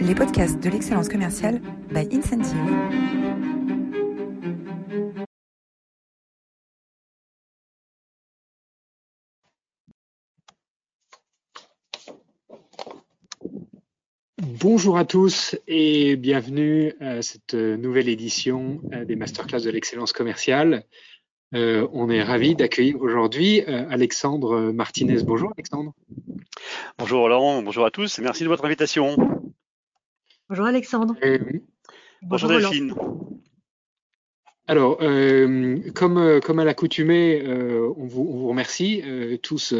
les podcasts de l'excellence commerciale by Incentive. Bonjour à tous et bienvenue à cette nouvelle édition des masterclass de l'excellence commerciale. Euh, on est ravi d'accueillir aujourd'hui euh, Alexandre Martinez. Bonjour Alexandre. Bonjour Laurent, bonjour à tous et merci de votre invitation. Bonjour Alexandre. Euh, bonjour, Delphine. Alors, comme, comme à l'accoutumée, on vous, on, vous, remercie tous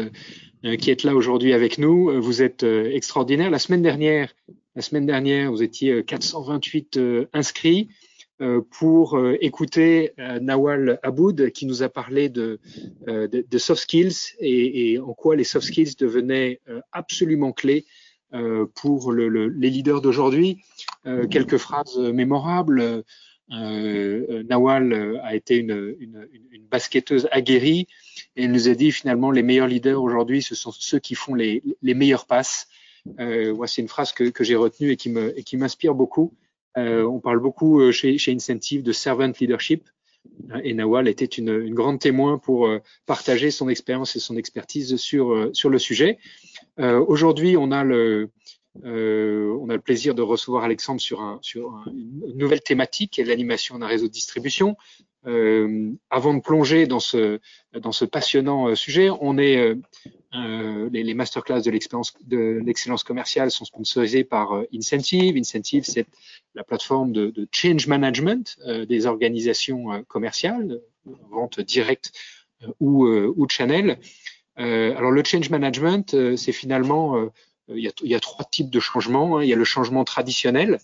qui êtes là aujourd'hui avec nous. Vous êtes extraordinaires. La semaine dernière, la semaine dernière, vous étiez 428 inscrits. Euh, pour euh, écouter euh, Nawal Aboud qui nous a parlé de, de, soft skills et, en quoi les soft skills devenaient absolument clés pour le, les leaders d'aujourd'hui. quelques phrases mémorables. Nawal a été une, une, une, basketteuse aguerrie et elle nous a dit finalement les meilleurs leaders aujourd'hui, ce sont ceux qui font les, les meilleures passes. Euh, c'est une phrase que, que j'ai retenue et qui m'inspire beaucoup. Euh, on parle beaucoup euh, chez, chez, Incentive de servant leadership. Euh, et Nawal était une, une grande témoin pour partager son expérience et son expertise sur, sur le sujet. Aujourd'hui, on a le, euh, on a le plaisir de recevoir Alexandre sur, un, sur un, une nouvelle thématique, l'animation d'un réseau de distribution. Euh, avant de plonger dans ce, dans ce passionnant sujet, on est euh, les, les, masterclass de l'excellence commerciale sont sponsorisés par euh, Incentive. Incentive, c'est la plateforme de, de change management euh, des organisations euh, commerciales, vente directe ou, ou channel. Alors le change management, c'est finalement il y, a, y, a, trois types de changements. Hein. Il y a le changement traditionnel.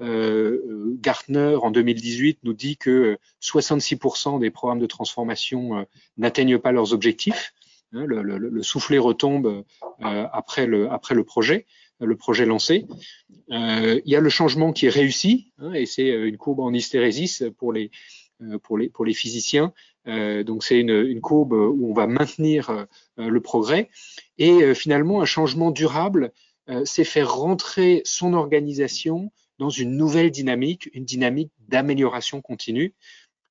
Euh, Gartner en 2018 nous dit que 66% des programmes de transformation n'atteignent pas leurs objectifs. Hein, le, le, le, soufflet retombe euh, après, le, après le projet, le projet lancé. Euh, il y a le changement qui est réussi, hein, et c'est euh, une courbe en hystérésis pour les, pour les, pour les physiciens. Donc c'est une, courbe où on va maintenir le progrès. Et finalement, un changement durable, c'est faire rentrer son organisation dans une nouvelle dynamique, une dynamique d'amélioration continue.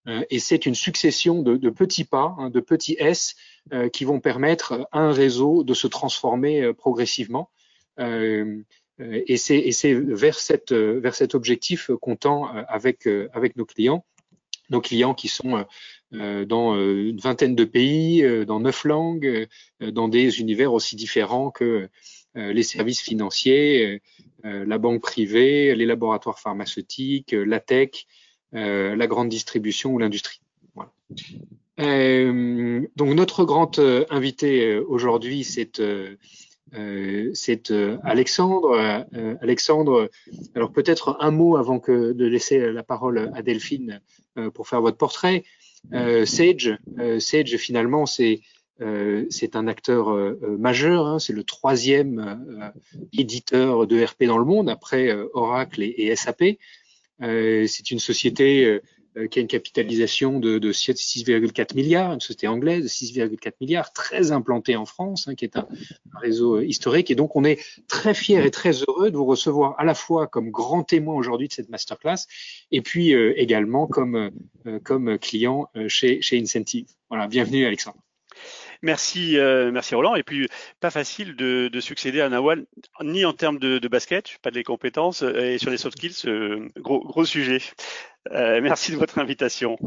Euh, et c'est une succession de, petits pas, hein, de petits S, euh, qui vont permettre à un réseau de se transformer euh, progressivement. et c'est vers, cet objectif qu'on tend avec nos clients, nos clients qui sont dans une vingtaine de pays, dans neuf langues, dans des univers aussi différents que les services financiers, la banque privée, les laboratoires pharmaceutiques, la tech, euh, la grande distribution ou l'industrie. Euh, donc notre grand euh, invité aujourd'hui, c'est euh, c'est Alexandre. Alexandre, alors peut-être un mot avant de laisser la parole à Delphine pour faire votre portrait. Sage, Sage finalement c'est c'est un acteur majeur, hein, c'est le troisième éditeur de RP dans le monde après Oracle et, et SAP. Euh, c'est une société euh, euh, qui a une capitalisation de, de 6,4 milliards, une société anglaise de 6,4 milliards, très implantée en France, hein, qui est un, réseau historique. Et donc, on est très fiers et très heureux de vous recevoir à la fois comme grand témoin aujourd'hui de cette masterclass et puis euh, également comme, euh, comme client chez, chez Incentive. Voilà, bienvenue Alexandre. Merci, euh, merci Roland. Et puis, pas facile de, de succéder à Nawal, ni en termes de, de, basket, pas de compétences, euh, et sur les soft skills, euh, gros, gros sujet. Euh, merci de votre invitation.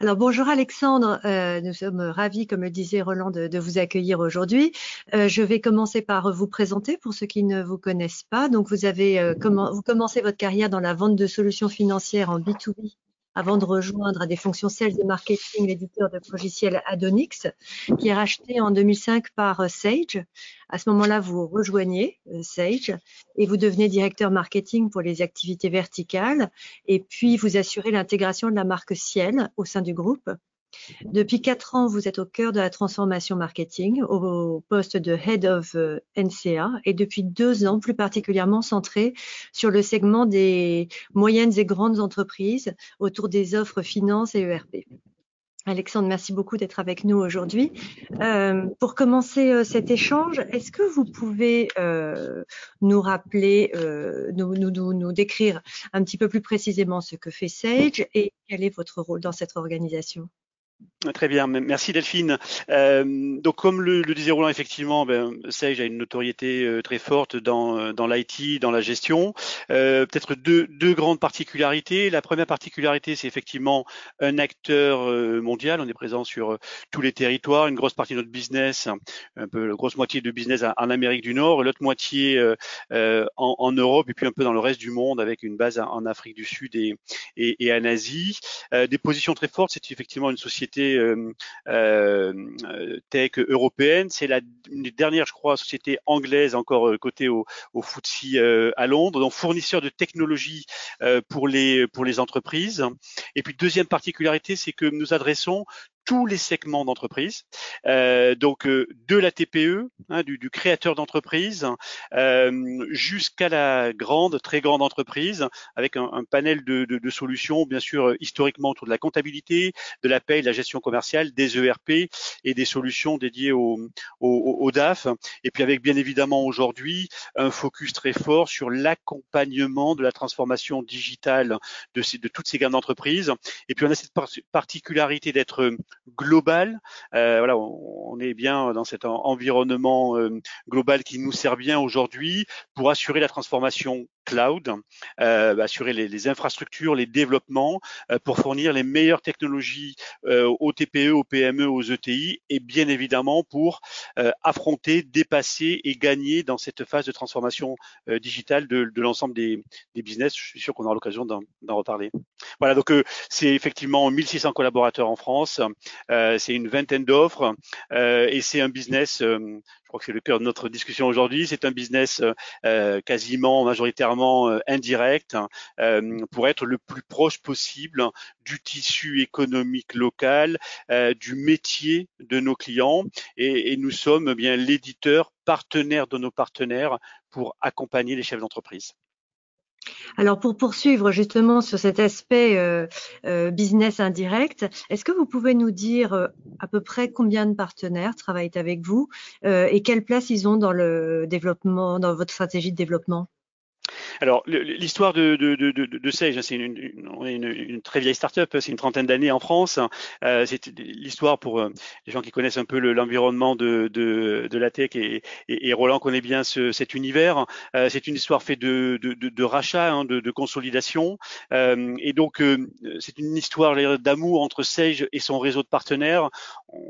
Alors bonjour Alexandre, euh, nous sommes ravis, comme le disait Roland, de, vous accueillir aujourd'hui. Euh, je vais commencer par vous présenter pour ceux qui ne vous connaissent pas. Donc vous avez euh, vous commencez votre carrière dans la vente de solutions financières en B2B avant de rejoindre à des fonctions sales et marketing l'éditeur de logiciels Adonix, qui est racheté en 2005 par euh, Sage. À ce moment-là, vous rejoignez euh, Sage et vous devenez directeur marketing pour les activités verticales et puis vous assurez l'intégration de la marque Ciel au sein du groupe. Depuis quatre ans, vous êtes au cœur de la transformation marketing au poste de Head of euh, NCA et depuis deux ans, plus particulièrement centré sur le segment des moyennes et grandes entreprises autour des offres finance et ERP. Alexandre, merci beaucoup d'être avec nous aujourd'hui. Euh, pour commencer euh, cet échange, est-ce que vous pouvez nous rappeler, nous, nous, nous, décrire un petit peu plus précisément ce que fait Sage et quel est votre rôle dans cette organisation? Très bien, merci Delphine. Euh, donc comme le, le, disait Roland, effectivement, ben, Sage a une notoriété euh, très forte dans, euh, dans l'IT, dans la gestion. Peut-être deux, deux, grandes particularités. La première particularité, c'est effectivement un acteur mondial. On est présent sur tous les territoires. Une grosse partie de notre business, un peu la grosse moitié de business en Amérique du Nord, l'autre moitié en, Europe et puis un peu dans le reste du monde avec une base en Afrique du Sud et, et en Asie. des positions très fortes. C'est effectivement une société euh, euh, tech européenne. C'est la dernière, je crois, société anglaise encore euh, cotée au, au à Londres, donc fournisseur de technologies pour les pour les entreprises. Et puis deuxième particularité, c'est que nous adressons tous les segments d'entreprise, euh, donc euh, de la TPE, hein, du, du, créateur d'entreprise, euh, jusqu'à la grande, très grande entreprise, avec un, un panel de, de, de, solutions, bien sûr historiquement autour de la comptabilité, de la paie, de la gestion commerciale, des ERP et des solutions dédiées au, au, au DAF, et puis avec bien évidemment aujourd'hui un focus très fort sur l'accompagnement de la transformation digitale de, ces, de toutes ces gammes d'entreprises, et puis on a cette particularité d'être global. Euh, voilà, on, est bien dans cet environnement euh, global qui nous sert bien aujourd'hui pour assurer la transformation cloud, euh, assurer les, les, infrastructures, les développements, euh, pour fournir les meilleures technologies euh, aux TPE, aux PME, aux ETI, et bien évidemment pour affronter, dépasser et gagner dans cette phase de transformation digitale de, de l'ensemble des, des, business. Je suis sûr qu'on aura l'occasion d'en reparler. Voilà, donc c'est effectivement 1600 collaborateurs en France, c'est une vingtaine d'offres et c'est un business c'est le cœur de notre discussion aujourd'hui. C'est un business euh, quasiment majoritairement euh, indirect euh, pour être le plus proche possible du tissu économique local, euh, du métier de nos clients, et, et nous sommes bien l'éditeur partenaire de nos partenaires pour accompagner les chefs d'entreprise. Alors pour poursuivre justement sur cet aspect euh, euh, business indirect, est-ce que vous pouvez nous dire euh, à peu près combien de partenaires travaillent avec vous et quelle place ils ont dans le développement, dans votre stratégie de développement? Alors, l'histoire de, de, de, de, Sage, c'est une, une, une, très vieille start-up, c'est une trentaine d'années en France. Euh, c'est l'histoire pour euh, les gens qui connaissent un peu l'environnement de, de, de, la tech et, et, et, Roland connaît bien ce, cet univers. Euh, c'est une histoire faite de, de, de, rachat, hein, de, consolidation. Euh, et donc, euh, c'est une histoire d'amour entre Sage et son réseau de partenaires.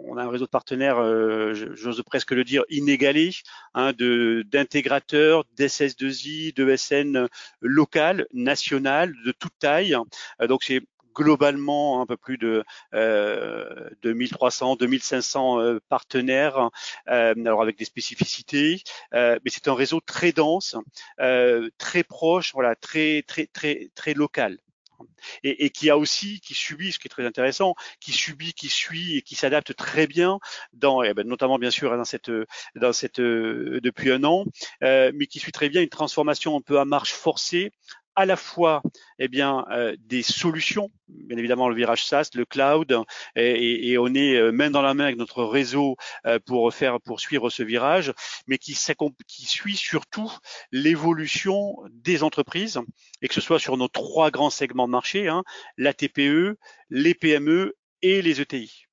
On a un réseau de partenaires, euh, j'ose presque le dire, inégalé, hein, d'intégrateurs, d'SS2I, de SN locales, de toute taille. Euh, donc c'est globalement un peu plus de euh, 2300, 2500 euh, partenaires, alors avec des spécificités, mais c'est un réseau très dense, très proche, voilà, très très très très local et, et, qui a aussi, qui subit, ce qui est très intéressant, qui subit, qui suit et qui s'adapte très bien dans, eh ben, notamment bien sûr dans cette, dans cette, depuis un an, euh, mais qui suit très bien une transformation un peu à marche forcée à la fois eh bien, euh, des solutions, bien évidemment le virage SaaS, le cloud, et, on est euh, main dans la main avec notre réseau euh, pour faire poursuivre ce virage, mais qui, qui suit surtout l'évolution des entreprises, et que ce soit sur nos trois grands segments de marché, hein, la TPE, les PME et les ETI.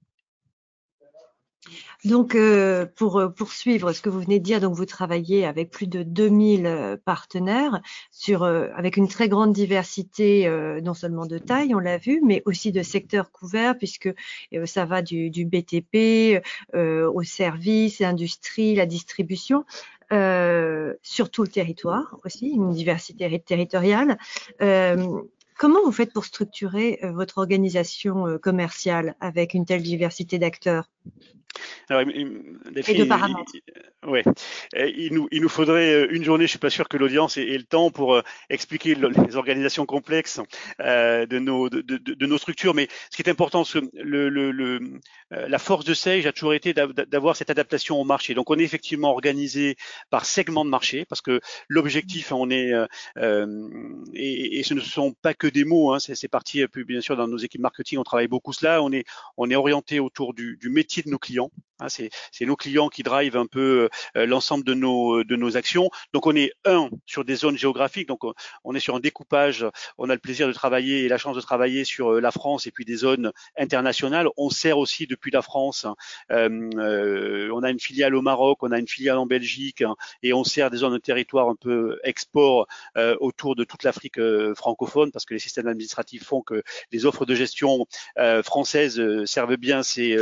Donc, euh, pour euh, poursuivre ce que vous venez de dire, donc vous travaillez avec plus de 2000 euh, partenaires sur, euh, avec une très grande diversité, euh, non seulement de taille, on l'a vu, mais aussi de secteurs couverts, puisque euh, ça va du, du BTP au service, l'industrie, la distribution. sur tout le territoire aussi, une diversité territoriale. Comment vous faites pour structurer votre organisation commerciale avec une telle diversité d'acteurs? Alors, et de paramètres. Oui, il nous, il nous faudrait euh, une journée, je suis pas sûr que l'audience ait, le temps pour euh, expliquer les organisations complexes euh, de, nos, de, de, de, nos structures, mais ce qui est important, c'est que le, le, le, la force de Sage a toujours été d'avoir cette adaptation au marché. Donc on est effectivement organisé par segment de marché, parce que l'objectif, on est, euh, et, et, ce ne sont pas que des mots, hein, c'est parti, bien sûr, dans nos équipes marketing, on travaille beaucoup cela, on est, on est orienté autour du, du métier de nos clients. millions Hein, c'est nos clients qui drivent un peu euh, l'ensemble de nos, de nos actions. Donc on est un sur des zones géographiques, donc on est sur un découpage. On a le plaisir de travailler et la chance de travailler sur euh, la France et puis des zones internationales. On sert aussi depuis la France. Euh, on a une filiale au Maroc, on a une filiale en Belgique hein, et on sert des zones de territoire un peu export autour de toute l'Afrique francophone parce que les systèmes administratifs font que les offres de gestion françaises servent bien ces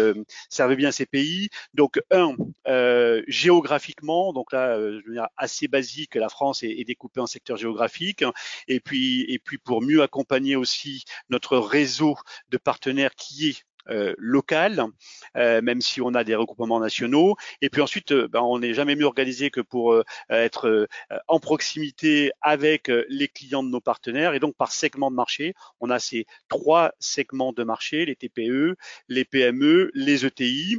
servent bien ces pays. Donc, un, euh, géographiquement, donc là, euh, je veux dire, assez basique, la France est, découpée en secteurs géographiques. Et puis, et puis pour mieux accompagner aussi notre réseau de partenaires qui est euh, local, même si on a des regroupements nationaux. Et puis ensuite, ben, on n'est jamais mieux organisé que pour être en proximité avec les clients de nos partenaires. Et donc, par segment de marché, on a ces trois segments de marché, les TPE, les PME, les ETI.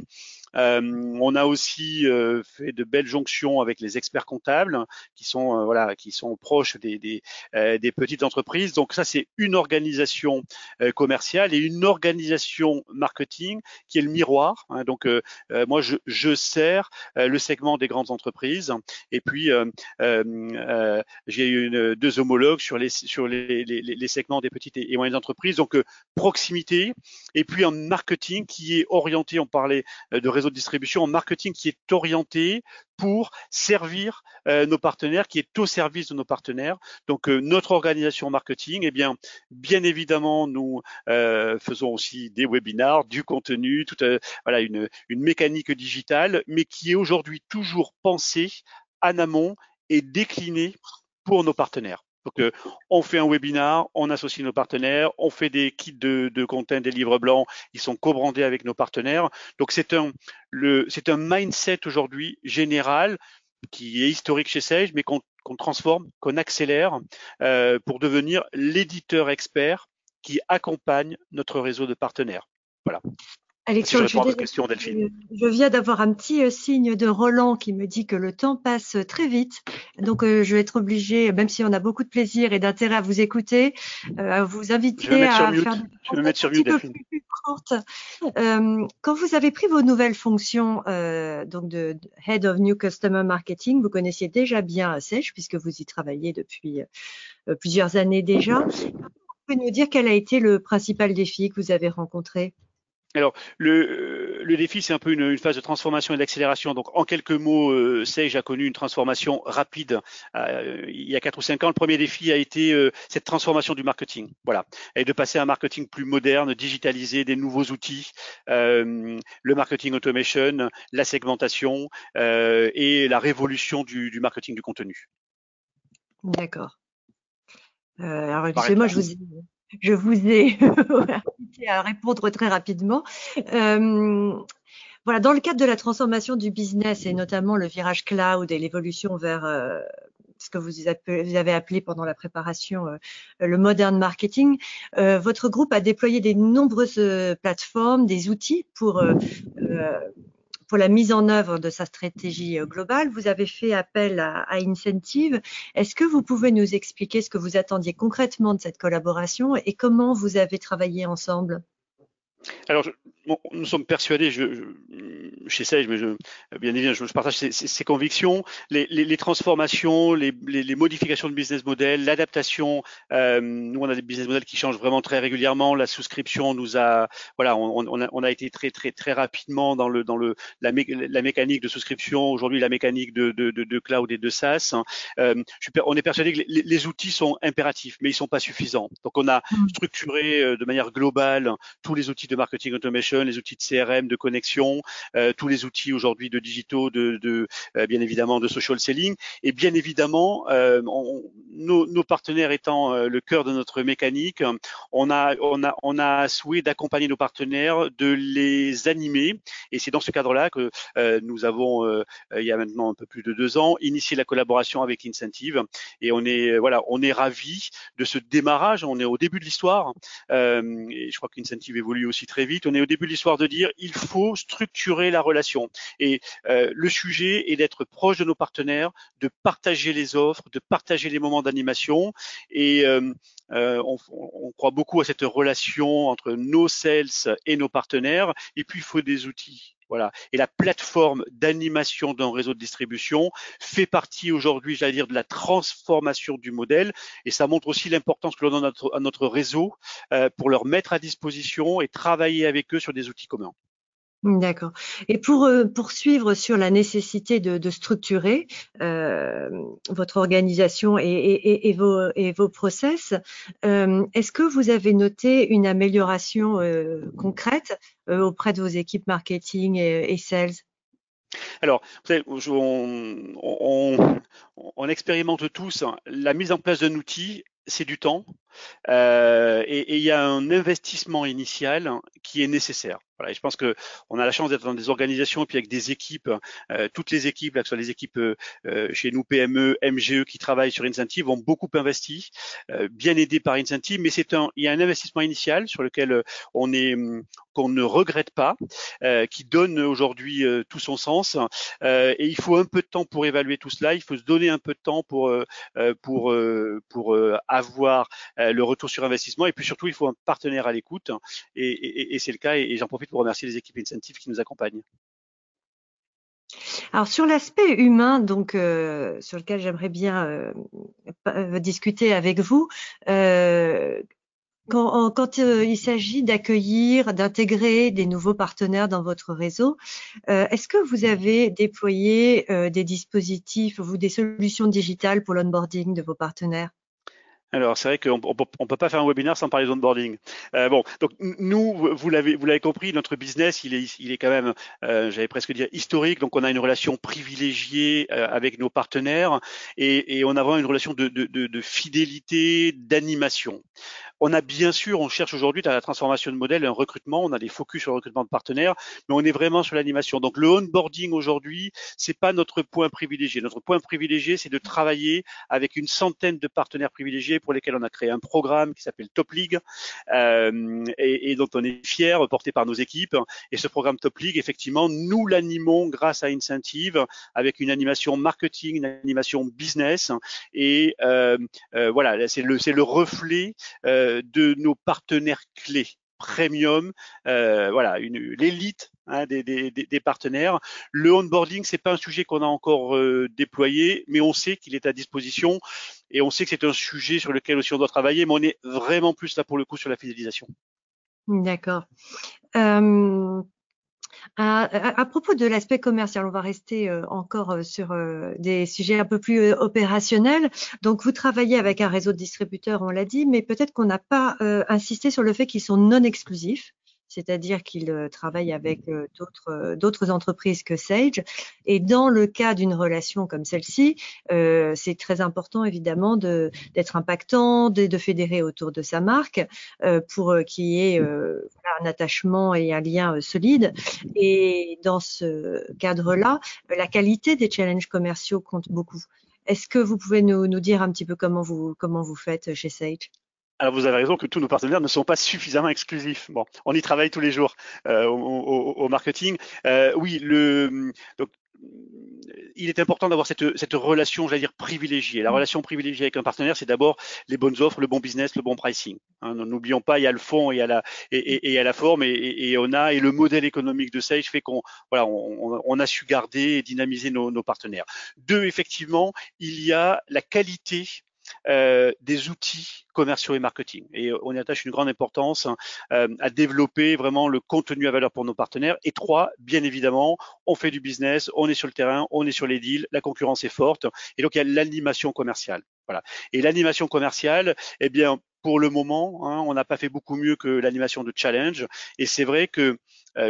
Euh, on a aussi euh, fait de belles jonctions avec les experts comptables qui sont euh, voilà qui sont proches des, des, petites entreprises. Donc ça c'est une organisation commerciale et une organisation marketing qui est le miroir. Hein. Donc moi je, sers le segment des grandes entreprises et puis j'ai une deux homologues sur les sur les, les segments des petites et moyennes entreprises. Donc proximité et puis un marketing qui est orienté. On parlait de réseau de distribution en marketing qui est orienté pour servir euh, nos partenaires, qui est au service de nos partenaires. Donc euh, notre organisation marketing, eh bien, bien évidemment, nous euh, faisons aussi des webinars, du contenu, toute voilà une, une mécanique digitale, mais qui est aujourd'hui toujours pensée en amont et déclinée pour nos partenaires. Donc, euh, on fait un webinar, on associe nos partenaires, on fait des kits de, de content, des livres blancs, ils sont co-brandés avec nos partenaires. Donc, c'est un, mindset aujourd'hui général qui est historique chez Sage, mais qu'on, transforme, qu'on accélère euh, pour devenir l'éditeur expert qui accompagne notre réseau de partenaires. Voilà. Alexandre, je, viens d'avoir un petit euh, signe de Roland qui me dit que le temps passe très vite. Donc, euh, je vais être obligée, même si on a beaucoup de plaisir et d'intérêt à vous écouter, euh, à vous inviter à faire je vais mettre sur mute, Delphine. Plus courte. quand vous avez pris vos nouvelles fonctions donc de, Head of New Customer Marketing, vous connaissiez déjà bien Sèche puisque vous y travaillez depuis plusieurs années déjà. Vous pouvez nous dire quel a été le principal défi que vous avez rencontré? Alors, le, le défi, c'est un peu une, une, phase de transformation et d'accélération. Donc, en quelques mots, euh, Sage a connu une transformation rapide euh, il y a quatre ou cinq ans. Le premier défi a été euh, cette transformation du marketing. Voilà, et de passer à un marketing plus moderne, digitalisé, des nouveaux outils, euh, le marketing automation, la segmentation et la révolution du, du marketing du contenu. D'accord. alors, excusez-moi, je vous je vous ai à répondre très rapidement. Euh, voilà, dans le cadre de la transformation du business et notamment le virage cloud et l'évolution vers euh, ce que vous avez appelé pendant la préparation euh, le modern marketing, votre groupe a déployé des nombreuses plateformes, des outils pour pour la mise en œuvre de sa stratégie euh, globale, vous avez fait appel à, Incentive. Est-ce que vous pouvez nous expliquer ce que vous attendiez concrètement de cette collaboration et comment vous avez travaillé ensemble? Alors, nous sommes persuadés, je, je, chez Sage, mais je, bien évidemment, je, partage ces, convictions, les, les, les transformations, les, les, modifications de business model, l'adaptation. Euh, nous, on a des business models qui changent vraiment très régulièrement. La souscription nous a, voilà, on, on, a, on a, été très, très, très rapidement dans le, dans le, la, la mécanique de souscription. Aujourd'hui, la mécanique de, de, de, de, cloud et de SaaS. Euh, je on est persuadé que les, outils sont impératifs, mais ils sont pas suffisants. Donc, on a mmh. structuré euh, de manière globale tous les outils de marketing automation, les outils de CRM, de connexion, euh, tous les outils aujourd'hui de digitaux, de, euh, bien évidemment de social selling, et bien évidemment, euh, nos, partenaires étant le cœur de notre mécanique, on a, on a, on a souhait d'accompagner nos partenaires, de les animer. Et c'est dans ce cadre-là que nous avons, il y a maintenant un peu plus de deux ans, initié la collaboration avec Incentive. Et on est, voilà, on est ravis de ce démarrage. On est au début de l'histoire. et je crois qu'Incentive évolue aussi très vite. On est au début l'histoire de dire il faut structurer la relation. Et le sujet est d'être proche de nos partenaires, de partager les offres, de partager les moments d'animation. Et euh, euh, on, on, croit beaucoup à cette relation entre nos sales et nos partenaires. Et puis, il faut des outils. Voilà. Et la plateforme d'animation d'un réseau de distribution fait partie aujourd'hui, j'allais dire, de la transformation du modèle. Et ça montre aussi l'importance que l'on donne à notre, réseau euh, pour leur mettre à disposition et travailler avec eux sur des outils communs. D'accord. Et pour euh, poursuivre sur la nécessité de, structurer euh, votre organisation et, vos, process, euh, est-ce que vous avez noté une amélioration concrète auprès de vos équipes marketing et, sales? Alors, vous savez, on, expérimente tous la mise en place d'un outil, c'est du temps, euh, et il y a un investissement initial qui est nécessaire. Voilà, et je pense que on a la chance d'être dans des organisations et puis avec des équipes, euh, toutes les équipes, que ce soit les équipes euh, chez nous PME, MGE qui travaillent sur Incentive, ont beaucoup investi, bien aidés par Incentive, mais c'est un, il y a un investissement initial sur lequel on est qu'on ne regrette pas, qui donne aujourd'hui tout son sens. et il faut un peu de temps pour évaluer tout cela. Il faut se donner un peu de temps pour pour pour avoir le retour sur investissement. Et puis surtout, il faut un partenaire à l'écoute. Et, c'est le cas. Et, j'en profite pour remercier les équipes incentives qui nous accompagnent. Alors sur l'aspect humain, donc euh, sur lequel j'aimerais bien euh, euh discuter avec vous, euh, quand, euh, il s'agit d'accueillir, d'intégrer des nouveaux partenaires dans votre réseau, est-ce que vous avez déployé des dispositifs ou des solutions digitales pour l'onboarding de vos partenaires? Alors c'est vrai qu'on ne peut pas faire un webinaire sans parler d'onboarding. Euh, bon, donc nous, vous l'avez vous l'avez compris, notre business, il est il est quand même, euh, j'allais presque dire historique. Donc on a une relation privilégiée euh, avec nos partenaires et, et, on a vraiment une relation de, de, de, de fidélité, d'animation. On a bien sûr, on cherche aujourd'hui la transformation de modèle un recrutement, on a des focus sur le recrutement de partenaires, mais on est vraiment sur l'animation. Donc le onboarding aujourd'hui, c'est pas notre point privilégié. Notre point privilégié, c'est de travailler avec une centaine de partenaires privilégiés pour lesquels on a créé un programme qui s'appelle Top League euh, et, et, dont on est fier, porté par nos équipes. Et ce programme Top League, effectivement, nous l'animons grâce à Incentive avec une animation marketing, une animation business. Et euh, euh, voilà, c'est le, le reflet euh, de nos partenaires clés premium, euh, voilà, l'élite hein, des, des, partenaires. Le onboarding, c'est pas un sujet qu'on a encore euh, déployé, mais on sait qu'il est à disposition et on sait que c'est un sujet sur lequel aussi on doit travailler, mais on est vraiment plus là pour le coup sur la fidélisation. D'accord. Euh, à, propos de l'aspect commercial, on va rester euh, encore euh, sur euh, des sujets un peu plus opérationnels. Donc, vous travaillez avec un réseau de distributeurs, on l'a dit, mais peut-être qu'on n'a pas insisté sur le fait qu'ils sont non exclusifs c'est-à-dire qu'il euh, travaille avec euh, euh, d'autres entreprises que Sage. Et dans le cas d'une relation comme celle-ci, c'est très important évidemment d'être impactant, de, fédérer autour de sa marque pour qu'il y ait un attachement et un lien solide. Et dans ce cadre-là, la qualité des challenges commerciaux compte beaucoup. Est-ce que vous pouvez nous, nous, dire un petit peu comment vous, comment vous faites chez Sage? Alors vous avez raison que tous nos partenaires ne sont pas suffisamment exclusifs. Bon, on y travaille tous les jours euh, au, au, au, marketing. Euh, oui, le donc il est important d'avoir cette, cette, relation, j'allais dire, privilégiée. La mm. relation privilégiée avec un partenaire, c'est d'abord les bonnes offres, le bon business, le bon pricing. Hein, N'oublions pas, il y a le fond et il y a la, et, et, et la forme, et, et, on a et le modèle économique de Sage fait qu'on voilà, on, on, a su garder et dynamiser nos, nos partenaires. Deux, effectivement, il y a la qualité des outils commerciaux et marketing. Et on y attache une grande importance hein, euh, à développer vraiment le contenu à valeur pour nos partenaires. Et trois, bien évidemment, on fait du business, on est sur le terrain, on est sur les deals, la concurrence est forte. Et donc, il y a l'animation commerciale. Voilà. Et l'animation commerciale, eh bien, pour le moment, hein, on n'a pas fait beaucoup mieux que l'animation de challenge. Et c'est vrai que euh,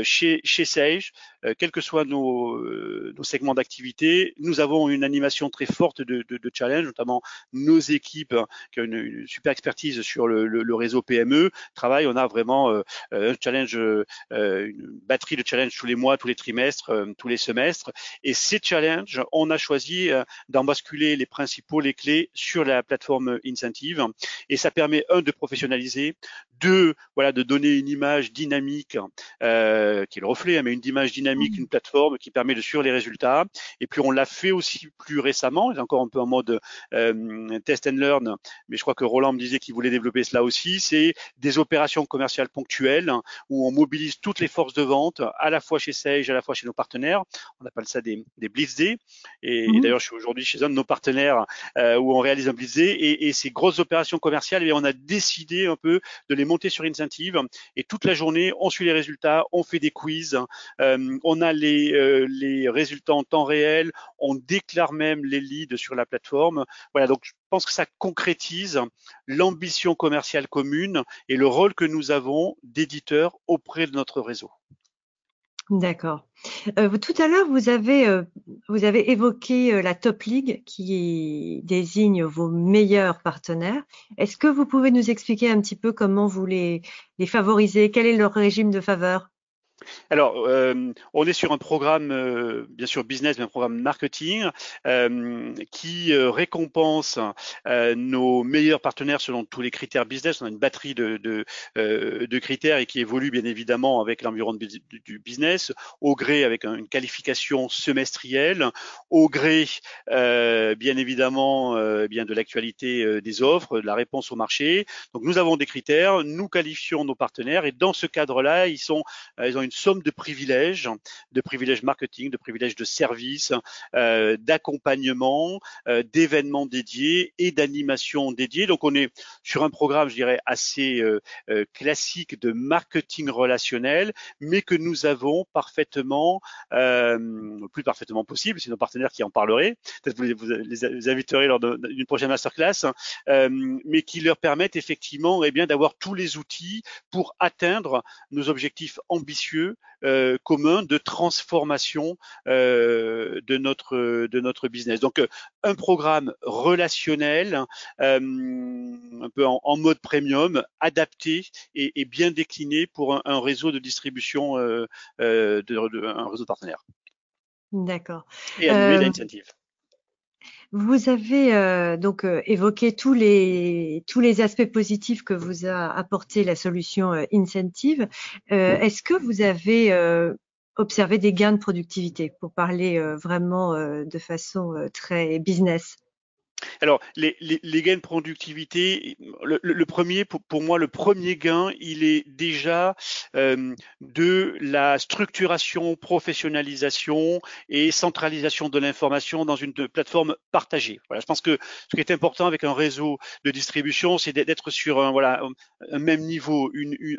chez, chez Sage, euh, quels que soient nos, euh, nos segments d'activité, nous avons une animation très forte de, de, de challenge, notamment nos équipes hein, qui ont une, super expertise sur le, le, le, réseau PME travaillent. On a vraiment un challenge, une batterie de challenge tous les mois, tous les trimestres, tous les semestres. Et ces challenges, on a choisi d'en basculer les principaux, les clés sur la plateforme Incentive. Et ça permet un de professionnaliser, deux voilà de donner une image dynamique. Euh, qui est le reflet, hein, mais une image dynamique, une plateforme qui permet de suivre les résultats. Et puis on l'a fait aussi plus récemment, encore un peu en mode euh, test and learn, mais je crois que Roland me disait qu'il voulait développer cela aussi. C'est des opérations commerciales ponctuelles où on mobilise toutes les forces de vente, à la fois chez Sage, à la fois chez nos partenaires. On appelle ça des, des Blitz Day. Et, mhm. d'ailleurs, je suis aujourd'hui chez un de nos partenaires euh, où on réalise un Blitz Day. Et, et ces grosses opérations commerciales, et eh on a décidé un peu de les monter sur Incentive. Et toute la journée, on suit les résultats, on fait des quiz, euh, on a les, euh, les résultats en temps réel, on déclare même les leads sur la plateforme. Voilà, donc je pense que ça concrétise l'ambition commerciale commune et le rôle que nous avons d'éditeur auprès de notre réseau. D'accord. Euh, tout à l'heure, vous avez vous avez évoqué la Top League qui désigne vos meilleurs partenaires. Est-ce que vous pouvez nous expliquer un petit peu comment vous les favorisez? Quel est leur régime de faveur? Alors, euh, on est sur un programme, euh, bien sûr business, mais un programme marketing euh, qui récompense nos meilleurs partenaires selon tous les critères business. On a une batterie de, critères et qui évolue bien évidemment avec l'environnement du business, au gré avec une qualification semestrielle, au gré bien évidemment de l'actualité des offres, de la réponse au marché. Donc, nous avons des critères, nous qualifions nos partenaires et dans ce cadre-là, ils ont une somme de privilèges, de privilèges marketing, de privilèges de services, euh, d'accompagnement, euh, d'événements dédiés et d'animation dédiée. Donc on est sur un programme, je dirais, assez euh, classique de marketing relationnel, mais que nous avons parfaitement, plus parfaitement possible, c'est nos partenaires qui en parleraient, peut-être vous, vous, les inviterez lors d'une prochaine masterclass, mais qui leur permettent effectivement eh bien d'avoir tous les outils pour atteindre nos objectifs ambitieux euh, commun de transformation euh, de notre de notre business. Donc euh, un programme relationnel, un peu en, mode premium, adapté et, bien décliné pour un, réseau de distribution de, un réseau de partenaires. D'accord. Et animé d'incentive. Vous avez euh, donc euh, évoqué tous les tous les aspects positifs que vous a apporté la solution euh, Incentive. Est-ce que vous avez observé des gains de productivité pour parler vraiment de façon très business? Alors, les, gains de productivité, le, premier, pour, moi, le premier gain, il est déjà euh, de la structuration, professionnalisation et centralisation de l'information dans une plateforme partagée. Je pense que ce qui est important avec un réseau de distribution, c'est d'être sur un, même niveau,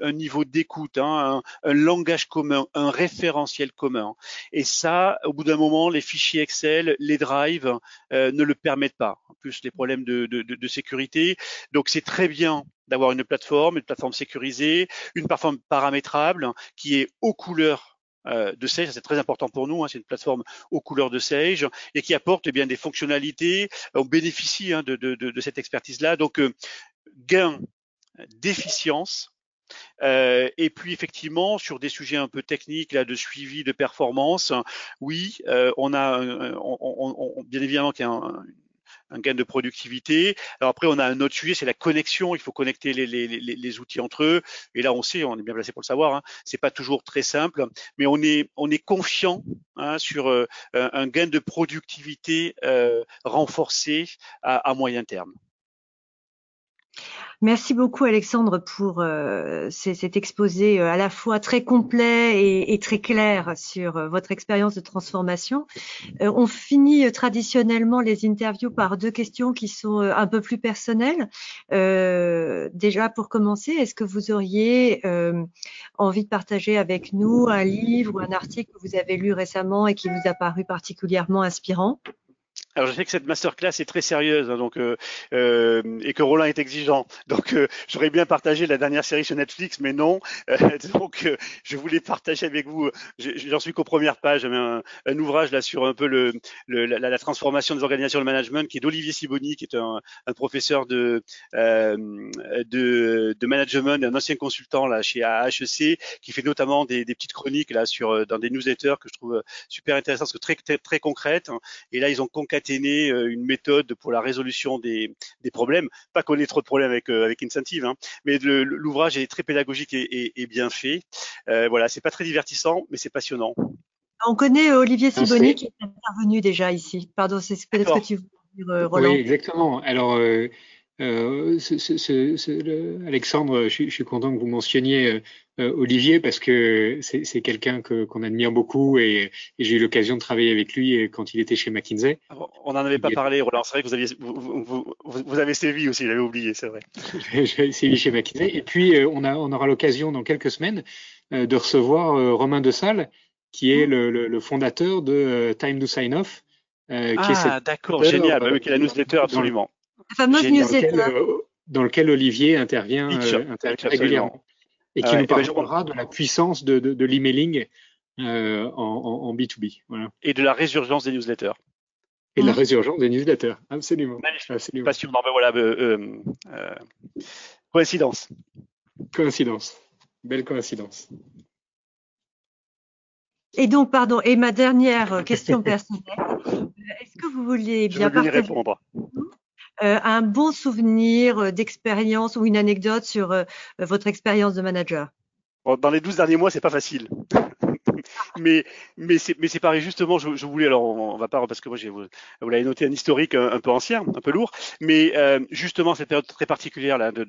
un niveau d'écoute, hein, un, un, langage commun, un référentiel commun. Et ça, au bout d'un moment, les fichiers Excel, les drives euh, ne le permettent pas plus les problèmes de, de, de, sécurité. Donc c'est très bien d'avoir une plateforme, une plateforme sécurisée, une plateforme paramétrable qui est aux couleurs euh, de Sage, c'est très important pour nous, hein, c'est une plateforme aux couleurs de Sage et qui apporte eh bien des fonctionnalités. On bénéficie hein, de, de, de, cette expertise-là. Donc euh, gain d'efficience, euh, et puis effectivement sur des sujets un peu techniques là de suivi de performance, oui, euh, on a on, on, bien évidemment qu'il y a un, un gain de productivité. Alors après, on a un autre sujet, c'est la connexion. Il faut connecter les, outils entre eux. Et là, on sait, on est bien placé pour le savoir. Hein, c'est pas toujours très simple, mais on est on confiant hein, sur euh, un gain de productivité euh, renforcé à moyen terme. Merci beaucoup Alexandre pour euh, cet exposé euh, à la fois très complet et, et très clair sur euh, votre expérience de transformation. Euh, on finit traditionnellement les interviews par deux questions qui sont un peu plus personnelles. déjà pour commencer, est-ce que vous auriez envie de partager avec nous un livre ou un article que vous avez lu récemment et qui vous a paru particulièrement inspirant? Alors je sais que cette masterclass est très sérieuse, hein, donc euh, euh, et que Roland est exigeant. Donc euh, j'aurais bien partagé la dernière série sur Netflix, mais non. donc je voulais partager avec vous. J'en suis qu'aux premières pages. Un, un, ouvrage là sur un peu le, le la, la, transformation des organisations de management, qui est d'Olivier Siboni, qui est un, un professeur de, de, de management, un ancien consultant là chez HEC, qui fait notamment des, des, petites chroniques là sur dans des newsletters que je trouve super intéressantes, parce que très très, concrètes. Et là ils ont concaténé euh, une méthode pour la résolution des, problèmes. Pas qu'on ait trop de problèmes avec, euh, avec Incentive, hein, mais l'ouvrage est très pédagogique et, bien fait. Euh, voilà, c'est pas très divertissant, mais c'est passionnant. On connaît Olivier Siboni qui est intervenu déjà ici. Pardon, c'est peut-être ce que tu veux dire, Roland. Oui, exactement. Alors, euh, Alexandre, je, suis content que vous mentionniez euh, euh, Olivier parce que c'est quelqu'un qu'on admire beaucoup et, j'ai eu l'occasion de travailler avec lui quand il était chez McKinsey. On n'en avait pas parlé, Roland. C'est vrai que vous, aviez, vous, vous, avez sévi aussi, j'avais oublié, c'est vrai. J'ai sévi chez McKinsey. Et puis, on, a, on aura l'occasion dans quelques semaines de recevoir Romain De Salle, qui est le, le, fondateur de Time to Sign Off. ah, d'accord, génial. Bah, qui est la newsletter, absolument. La fameuse newsletter. Euh, dans, lequel, Olivier intervient, euh, régulièrement. Et qui nous parlera de la puissance de, de, de l'emailing euh, en, en, B2B. Voilà. Et de la résurgence des newsletters. Et de la résurgence des newsletters, absolument. absolument. Passionnant, ben voilà, euh, euh, coïncidence. Coïncidence, belle coïncidence. Et donc, pardon, et ma dernière question personnelle, est-ce que vous voulez bien Je partager répondre. Euh, un bon souvenir euh, d'expérience ou une anecdote sur euh, votre expérience de manager? Dans les 12 derniers mois, c'est pas facile mais c'est mais pareil justement. Je, voulais alors on, va pas parce que moi j'ai vous, vous l'avez noté un historique un, peu ancien, un peu lourd, mais euh, justement cette période très particulière là de,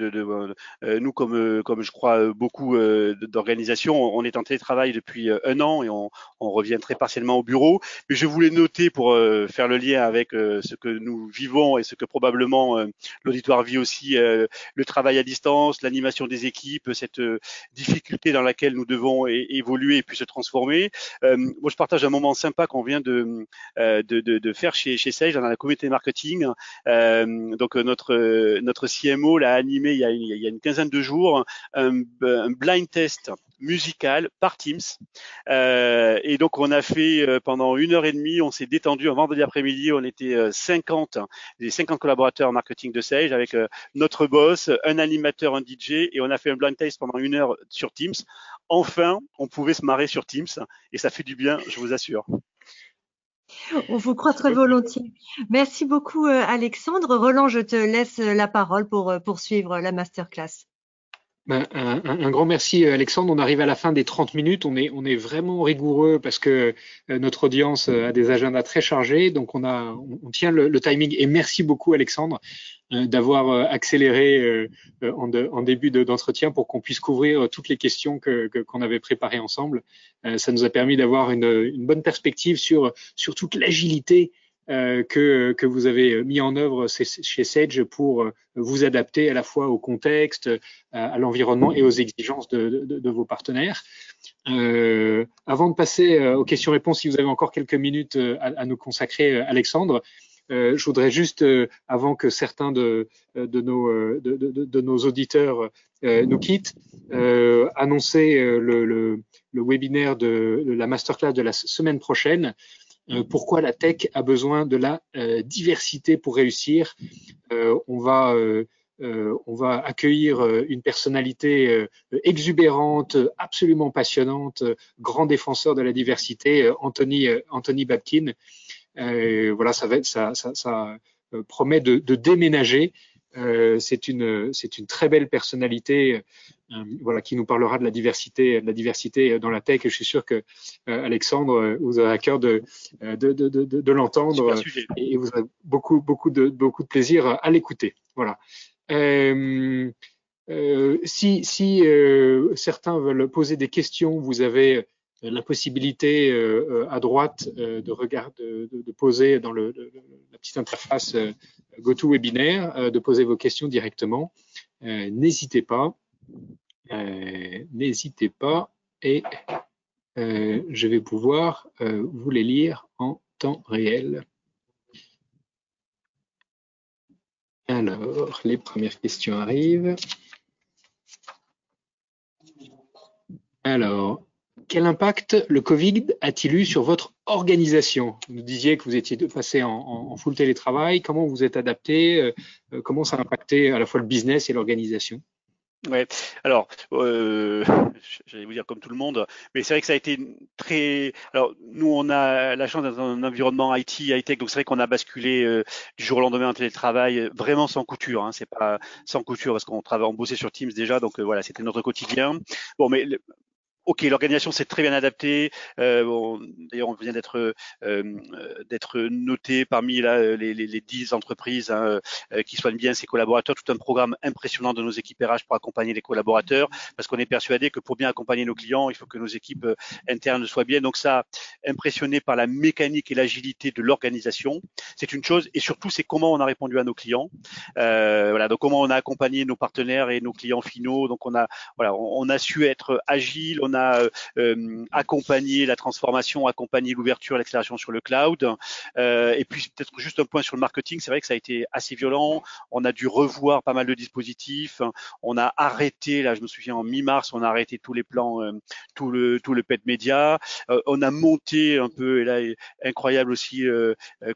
euh, nous comme euh, comme je crois beaucoup d'organisations, on est en télétravail depuis un an et on revient très partiellement au bureau. Mais je voulais noter pour faire le lien avec ce que nous vivons et ce que probablement l'auditoire vit aussi, le travail à distance, l'animation des équipes, cette difficulté dans laquelle nous devons évoluer et puis se transformer euh, moi, je partage un moment sympa qu'on vient de, euh, faire chez, chez Sage dans la communauté marketing. Euh, donc notre notre CMO l'a animé il y, a, il y a une quinzaine de jours un blind test musical par Teams. Euh, et donc on a fait pendant une heure et demie, on s'est détendu un vendredi après-midi, on était 50, les 50 collaborateurs marketing de Sage avec notre boss, un animateur, un DJ, et on a fait un blind test pendant une heure sur Teams enfin, on pouvait se marrer sur Teams et ça fait du bien, je vous assure. On vous croit très volontiers. Merci beaucoup, euh, Alexandre. Roland, je te laisse la parole pour euh, poursuivre la masterclass. Ben, un, grand merci Alexandre. On arrive à la fin des 30 minutes. On est, on est vraiment rigoureux parce que euh, notre audience a des agendas très chargés. Donc on, a, on tient le, le timing. Et merci beaucoup Alexandre euh, d'avoir euh, accéléré en, en, début d'entretien pour qu'on puisse couvrir toutes les questions que qu'on avait préparées ensemble. Ça nous a permis d'avoir une, une, bonne perspective sur, sur toute l'agilité euh, que, que vous avez mis en œuvre chez Sage pour euh, vous adapter à la fois au contexte, à, l'environnement et aux exigences de, vos partenaires. Euh, avant de passer euh, aux questions-réponses, si vous avez encore quelques minutes à, nous consacrer, Alexandre, euh, je voudrais juste, avant que certains de, nos, auditeurs nous quittent, annoncer le, webinaire de, la masterclass de la semaine prochaine euh, pourquoi la tech a besoin de la euh, diversité pour réussir? Euh, on va on va accueillir une personnalité exubérante, absolument passionnante, grand défenseur de la diversité, Anthony, Anthony Babkin. voilà, ça, va ça, ça, ça promet de déménager. C'est une, c'est une très belle personnalité euh, voilà, qui nous parlera de la diversité, de la diversité dans la tech. Et je suis sûr que euh, Alexandre, euh, vous avez à cœur de, de, de, de, de l'entendre et vous avez beaucoup, beaucoup de, beaucoup de plaisir à l'écouter. Voilà. Euh, euh, si, si certains veulent poser des questions, vous avez la possibilité à droite de, poser dans la petite interface GoToWebinar, de poser vos questions directement. N'hésitez pas. Euh, n'hésitez pas et euh, je vais pouvoir euh, vous les lire en temps réel. Alors, les premières questions arrivent. Alors, quel impact le Covid a-t-il eu sur votre organisation? Vous disiez que vous étiez passé en, en, full télétravail. Comment vous êtes adapté euh, Comment ça a impacté à la fois le business et l'organisation? Ouais. Alors, euh, j'allais vous dire comme tout le monde, mais c'est vrai que ça a été très. Alors, nous, on a la chance d'être dans un environnement IT, high-tech, donc c'est vrai qu'on a basculé euh, du jour au lendemain en télétravail, euh, vraiment sans couture. Hein, c'est pas sans couture parce qu'on travaille, on bossait sur Teams déjà, donc euh, voilà, c'était notre quotidien. Bon, mais Ok, l'organisation s'est très bien adaptée. Euh, bon, D'ailleurs, on vient d'être euh, d'être noté parmi là, les, les, les 10 entreprises hein, euh, qui soignent bien ses collaborateurs. Tout un programme impressionnant de nos équipes RH pour accompagner les collaborateurs, parce qu'on est persuadé que pour bien accompagner nos clients, il faut que nos équipes euh, internes soient bien. Donc ça, impressionné par la mécanique et l'agilité de l'organisation, c'est une chose. Et surtout, c'est comment on a répondu à nos clients. Euh, voilà, donc comment on a accompagné nos partenaires et nos clients finaux. Donc on a voilà, on, a su être agile. Euh, euh, accompagné la transformation, accompagné l'ouverture, l'accélération sur le cloud. Euh, et puis peut-être juste un point sur le marketing, c'est vrai que ça a été assez violent. On a dû revoir pas mal de dispositifs. On a arrêté, là je me souviens en mi-mars, on a arrêté tous les plans, tout le tout le pet média. on a monté un peu, et là incroyable aussi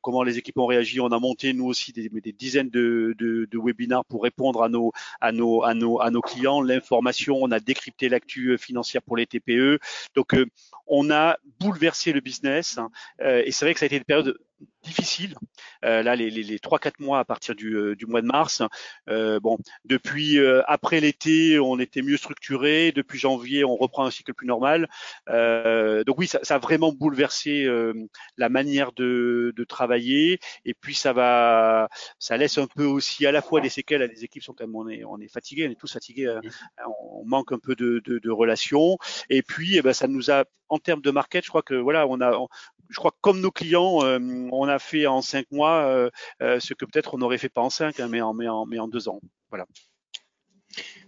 comment les équipes ont réagi. On a monté nous aussi des, dizaines de, de, de, webinars pour répondre à nos à nos à nos à nos clients. L'information, on a décrypté l'actu financière pour les TPE. Donc, euh, on a bouleversé le business hein. euh, et c'est vrai que ça a été une période difficile. Euh, là, les, les, les 3-4 mois à partir du, euh, du, mois de mars. Euh, bon, depuis euh, après l'été, on était mieux structuré. Depuis janvier, on reprend un cycle plus normal. Donc oui, ça, ça, a vraiment bouleversé la manière de, de, travailler. Et puis ça va, ça laisse un peu aussi à la fois des séquelles. Les équipes sont quand même, on est, on est fatigués, on est tous fatigués. on manque un peu de, de, de relations. Et puis, eh ben, ça nous a, en termes de market, je crois que voilà, on a, on, je crois que comme nos clients, on a fait en cinq mois euh, euh, ce que peut-être on n'aurait fait pas en cinq, hein, mais, en, deux ans. Voilà.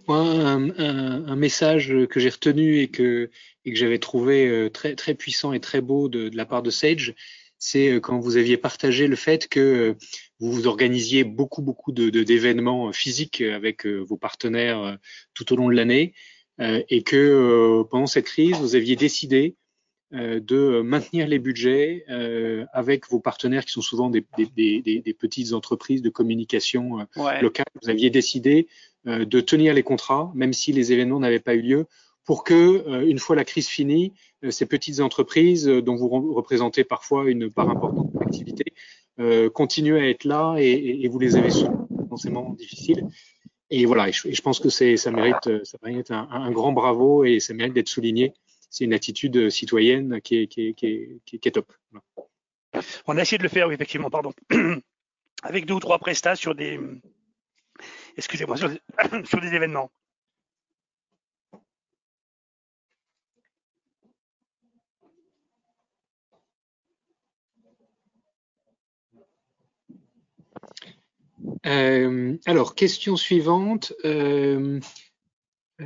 Moi, un, message que j'ai retenu et que, que j'avais trouvé euh, très, très puissant et très beau de, la part de Sage, c'est quand vous aviez partagé le fait que vous organisiez beaucoup, beaucoup d'événements de, physiques avec vos partenaires tout au long de l'année et que pendant cette crise, vous aviez décidé de maintenir les budgets euh, avec vos partenaires qui sont souvent des, des, des, des petites entreprises de communication euh, ouais. locale. Vous aviez décidé de tenir les contrats, même si les événements n'avaient pas eu lieu, pour que, une fois la crise finie, ces petites entreprises dont vous représentez parfois une part importante de l'activité continuent à être là et, et, vous les avez soutenus dans ces moments difficiles. Et voilà, et je, et je pense que ça mérite, ça mérite un, un, grand bravo et ça mérite d'être souligné c'est une attitude citoyenne qui est, qui est, qui est, qui est top. On a essayé de le faire, oui, effectivement, pardon, avec deux ou trois prestats sur des, excusez-moi, sur, sur des événements. Euh, alors, question suivante. Euh,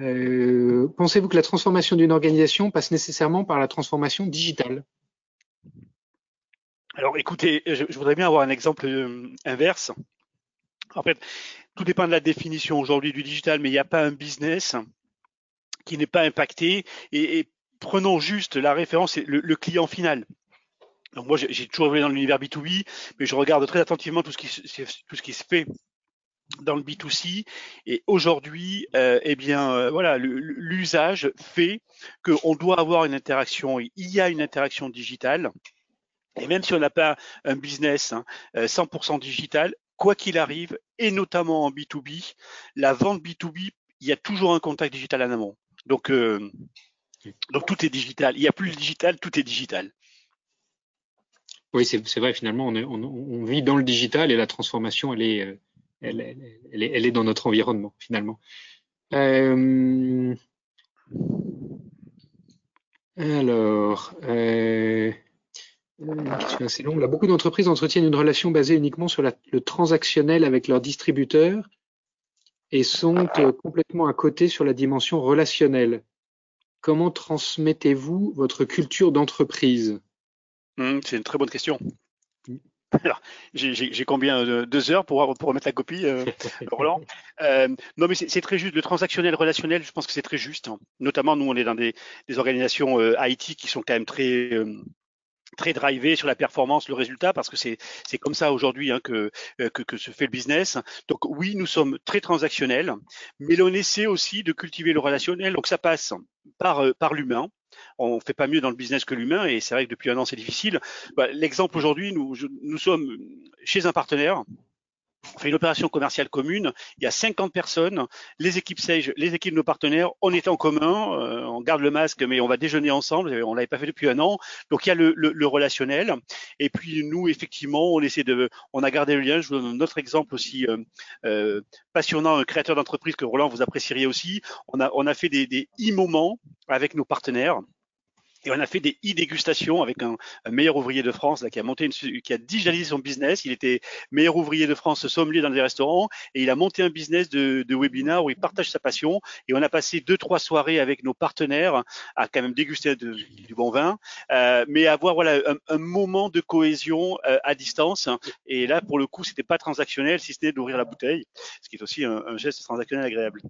euh, pensez-vous que la transformation d'une organisation passe nécessairement par la transformation digitale? Alors écoutez, je, voudrais bien avoir un exemple euh, inverse. En fait, tout dépend de la définition aujourd'hui du digital, mais il n'y a pas un business qui n'est pas impacté. Et, prenons juste la référence, le, le client final. Donc moi, j'ai toujours évolué dans l'univers B2B, mais je regarde très attentivement tout ce qui se fait dans le B2C et aujourd'hui euh, eh bien euh, voilà l'usage fait qu'on doit avoir une interaction. Il y a une interaction digitale. Et même si on n'a pas un business hein, 100% digital quoi qu'il arrive et notamment en B2B la vente B2B il y a toujours un contact digital en amont. Donc euh, donc tout est digital. Il n'y a plus le digital tout est digital. Oui c'est vrai finalement on, on, vit dans le digital et la transformation elle est elle, est, dans notre environnement finalement. Euh, alors, euh, une question assez longue. Beaucoup d'entreprises entretiennent une relation basée uniquement sur le transactionnel avec leurs distributeurs et sont euh, complètement à côté sur la dimension relationnelle. Comment transmettez-vous votre culture d'entreprise? Mmh, C'est une très bonne question. Alors, j'ai combien Deux heures pour, pour remettre la copie, Roland? Non, mais c'est très juste. Le transactionnel relationnel, je pense que c'est très juste. Hein. Notamment, nous, on est dans des, des organisations IT qui sont quand même très très drivé sur la performance, le résultat, parce que c'est c'est comme ça aujourd'hui hein, que, euh, que, que se fait le business. Donc oui, nous sommes très transactionnels, mais l'on essaie aussi de cultiver le relationnel. Donc ça passe par euh, par l'humain. On fait pas mieux dans le business que l'humain, et c'est vrai que depuis un an c'est difficile. Bah, l'exemple aujourd'hui, nous nous sommes chez un partenaire on fait une opération commerciale commune. Il y a 50 personnes, les équipes Sage, les équipes de nos partenaires, on est en commun, euh, on garde le masque, mais on va déjeuner ensemble. On l'avait pas fait depuis un an. Donc il y a le, relationnel. Et puis nous, effectivement, on essaie de, a gardé le lien. Je vous donne un autre exemple aussi euh, euh, passionnant, créateur d'entreprise que Roland vous apprécieriez aussi. On a, on a fait des, des e-moments avec nos partenaires. Et on a fait des e-dégustations avec un, meilleur ouvrier de France là, qui a monté une, qui a digitalisé son business. Il était meilleur ouvrier de France sommelier dans des restaurants et il a monté un business de, de webinar où il partage sa passion. Et on a passé deux trois soirées avec nos partenaires à quand même déguster du bon vin, euh, mais avoir voilà un, un, moment de cohésion euh, à distance. Et là pour le coup c'était pas transactionnel si c'était d'ouvrir la bouteille, ce qui est aussi un, un geste transactionnel agréable.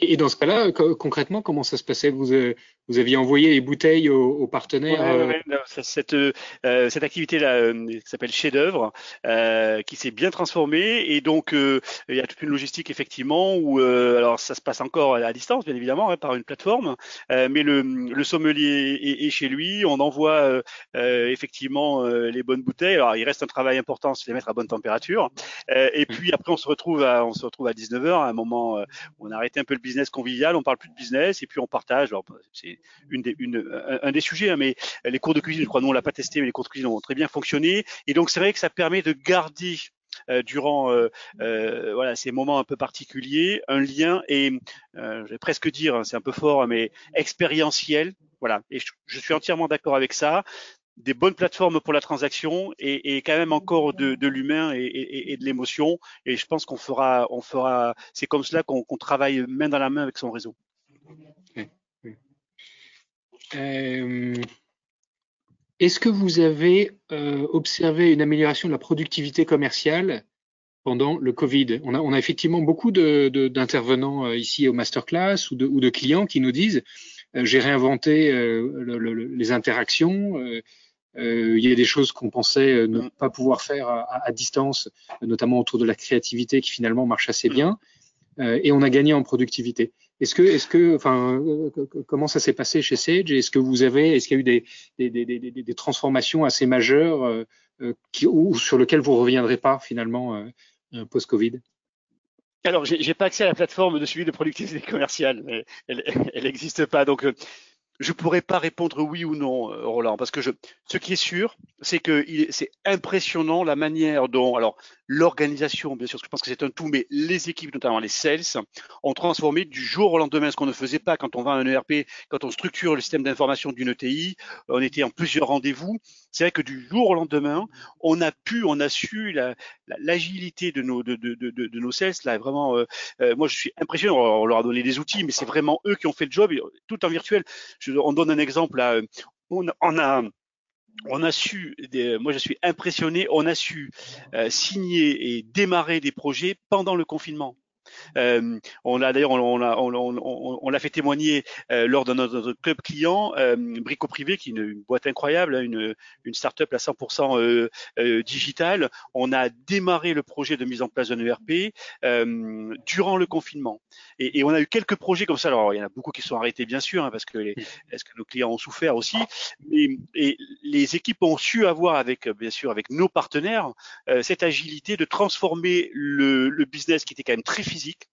Et dans ce cas-là, concrètement, comment ça se passait? Vous, euh, vous aviez envoyé les bouteilles aux, partenaires ouais, euh? cette, euh, cette activité-là qui s'appelle chef-d'œuvre, qui s'est bien transformée. Et donc, il y a toute une logistique, effectivement, où alors ça se passe encore à distance, bien évidemment, hein, par une plateforme. mais le, le sommelier est, est, chez lui. On envoie effectivement les bonnes bouteilles. Alors, il reste un travail important, c'est les mettre à bonne température. et puis, après, on se retrouve à, on se retrouve à 19h, à un moment où on a arrêté un peu le business convivial, on parle plus de business et puis on partage. C'est une des, un, des sujets, hein, mais les cours de cuisine, je crois, nous on l'a pas testé, mais les cours de cuisine ont très bien fonctionné. Et donc c'est vrai que ça permet de garder euh, durant euh, euh, voilà ces moments un peu particuliers un lien et je vais presque dire, hein, c'est un peu fort, mais expérientiel. Voilà. Et je suis entièrement d'accord avec ça des bonnes plateformes pour la transaction et, quand même encore de, de l'humain et, de l'émotion. Et je pense qu'on fera, on fera, c'est comme cela qu'on travaille main dans la main avec son réseau. Euh, Est-ce que vous avez euh, observé une amélioration de la productivité commerciale pendant le Covid? On a, effectivement beaucoup d'intervenants de, euh, ici au masterclass ou de, ou de clients qui nous disent j'ai réinventé le, le, les interactions, il y a des choses qu'on pensait euh, ne mm. pas pouvoir faire à, à, distance, notamment autour de la créativité qui finalement marche assez mm. bien. Euh, et on a gagné en productivité. Est-ce que, est-ce que, enfin, comment ça s'est passé chez Sage? Est-ce que vous avez, est-ce qu'il y a eu des, des, des, des, des transformations assez majeures qui, ou sur lesquelles vous reviendrez pas finalement post-Covid? Alors, j'ai pas accès à la plateforme de suivi de productivité commerciale, mais elle n'existe pas. Donc, je pourrais pas répondre oui ou non, euh, Roland, parce que je, ce qui est sûr, c'est que c'est impressionnant la manière dont, alors l'organisation, bien sûr, je pense que c'est un tout, mais les équipes, notamment les sales, ont transformé du jour au lendemain ce qu'on ne faisait pas quand on va à un ERP, quand on structure le système d'information d'une ETI, on était en plusieurs rendez-vous. C'est vrai que du jour au lendemain, on a pu, on a su l'agilité la, de nos de, de, de, de, nos sales. Là, vraiment, euh, euh, moi, je suis impressionné. On leur a donné des outils, mais c'est vraiment eux qui ont fait le job, tout en virtuel. Je, on donne un exemple là. On, on a on a su, moi je suis impressionné, on a su euh, signer et démarrer des projets pendant le confinement. Euh, on a d'ailleurs, on, l'a on, fait témoigner euh, lors de notre, club client, euh, Brico Privé, qui est une, boîte incroyable, hein, une, une start-up à 100% euh, euh, digitale. On a démarré le projet de mise en place d'un ERP durant le confinement. Et, et, on a eu quelques projets comme ça. Alors, il y en a beaucoup qui sont arrêtés, bien sûr, hein, parce que les, est-ce que nos clients ont souffert aussi. Mais, et les équipes ont su avoir, avec bien sûr, avec nos partenaires, cette agilité de transformer le, le business qui était quand même très physique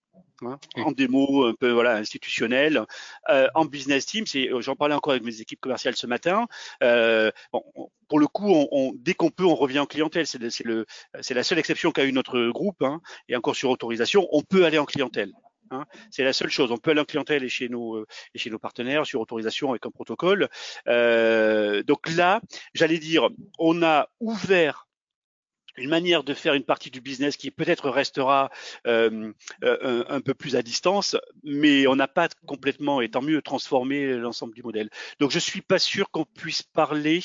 Hein, en démo un peu voilà institutionnel, euh, en business team. C'est, j'en parlais encore avec mes équipes commerciales ce matin. Euh, bon, pour le coup, on, on, dès qu'on peut, on revient en clientèle. C'est, c'est, le, c'est la seule exception qu'a eu notre groupe. Hein, et encore sur autorisation, on peut aller en clientèle. Hein, c'est la seule chose. On peut aller en clientèle et chez nos euh, et chez nos partenaires sur autorisation avec un protocole. Euh, donc là, j'allais dire, on a ouvert une manière de faire une partie du business qui peut-être restera euh, euh, un, peu plus à distance, mais on n'a pas complètement, et tant mieux, transformé l'ensemble du modèle. Donc je suis pas sûr qu'on puisse parler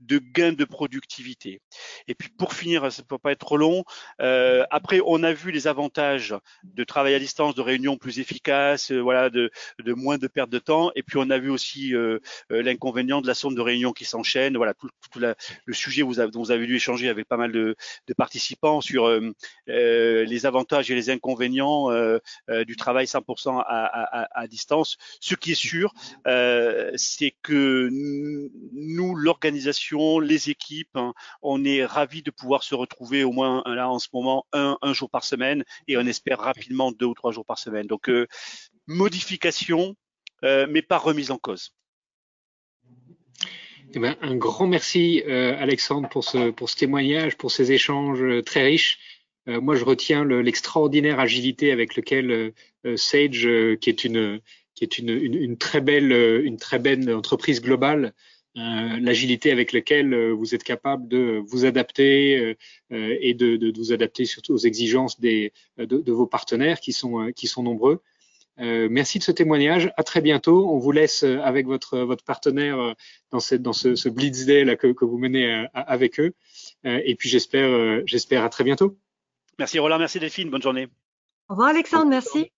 de gain de productivité. Et puis pour finir, ça ne peut pas être trop long. Euh, après, on a vu les avantages de travail à distance, de réunions plus efficaces, euh, voilà, de, de, moins de perte de temps. Et puis on a vu aussi euh, l'inconvénient de la somme de réunions qui s'enchaînent. Voilà, tout, tout la, le sujet dont vous avez dû échanger avec pas mal de de participants sur euh, euh, les avantages et les inconvénients euh, du travail 100% à, à, à, distance. Ce qui est sûr, c'est que nous, l'organisation, les équipes, hein, on est ravis de pouvoir se retrouver au moins là en ce moment un, un jour par semaine et on espère rapidement deux ou trois jours par semaine. Donc modification, mais pas remise en cause. Eh ben, un grand merci, euh, Alexandre, pour ce, pour ce témoignage, pour ces échanges euh, très riches. Euh, moi, je retiens l'extraordinaire agilité avec lequel Sage, qui est une une, très belle une très belle entreprise globale, l'agilité avec laquelle vous êtes capable de vous adapter et de, vous adapter surtout aux exigences de, vos partenaires qui sont nombreux. Euh, merci de ce témoignage. À très bientôt. On vous laisse euh, avec votre, votre partenaire euh, dans, cette, dans ce, ce Blitz Day là, que, que vous menez avec eux. Et puis j'espère, j'espère à très bientôt. Merci Roland, merci Delphine. Bonne journée. Au revoir Alexandre, merci.